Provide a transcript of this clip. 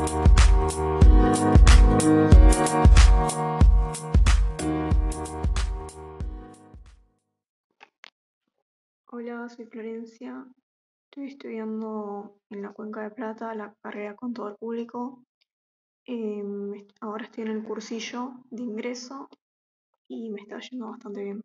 Hola, soy Florencia. Estoy estudiando en la Cuenca de Plata la carrera contador público. Em, ahora estoy en el cursillo de ingreso y me está yendo bastante bien.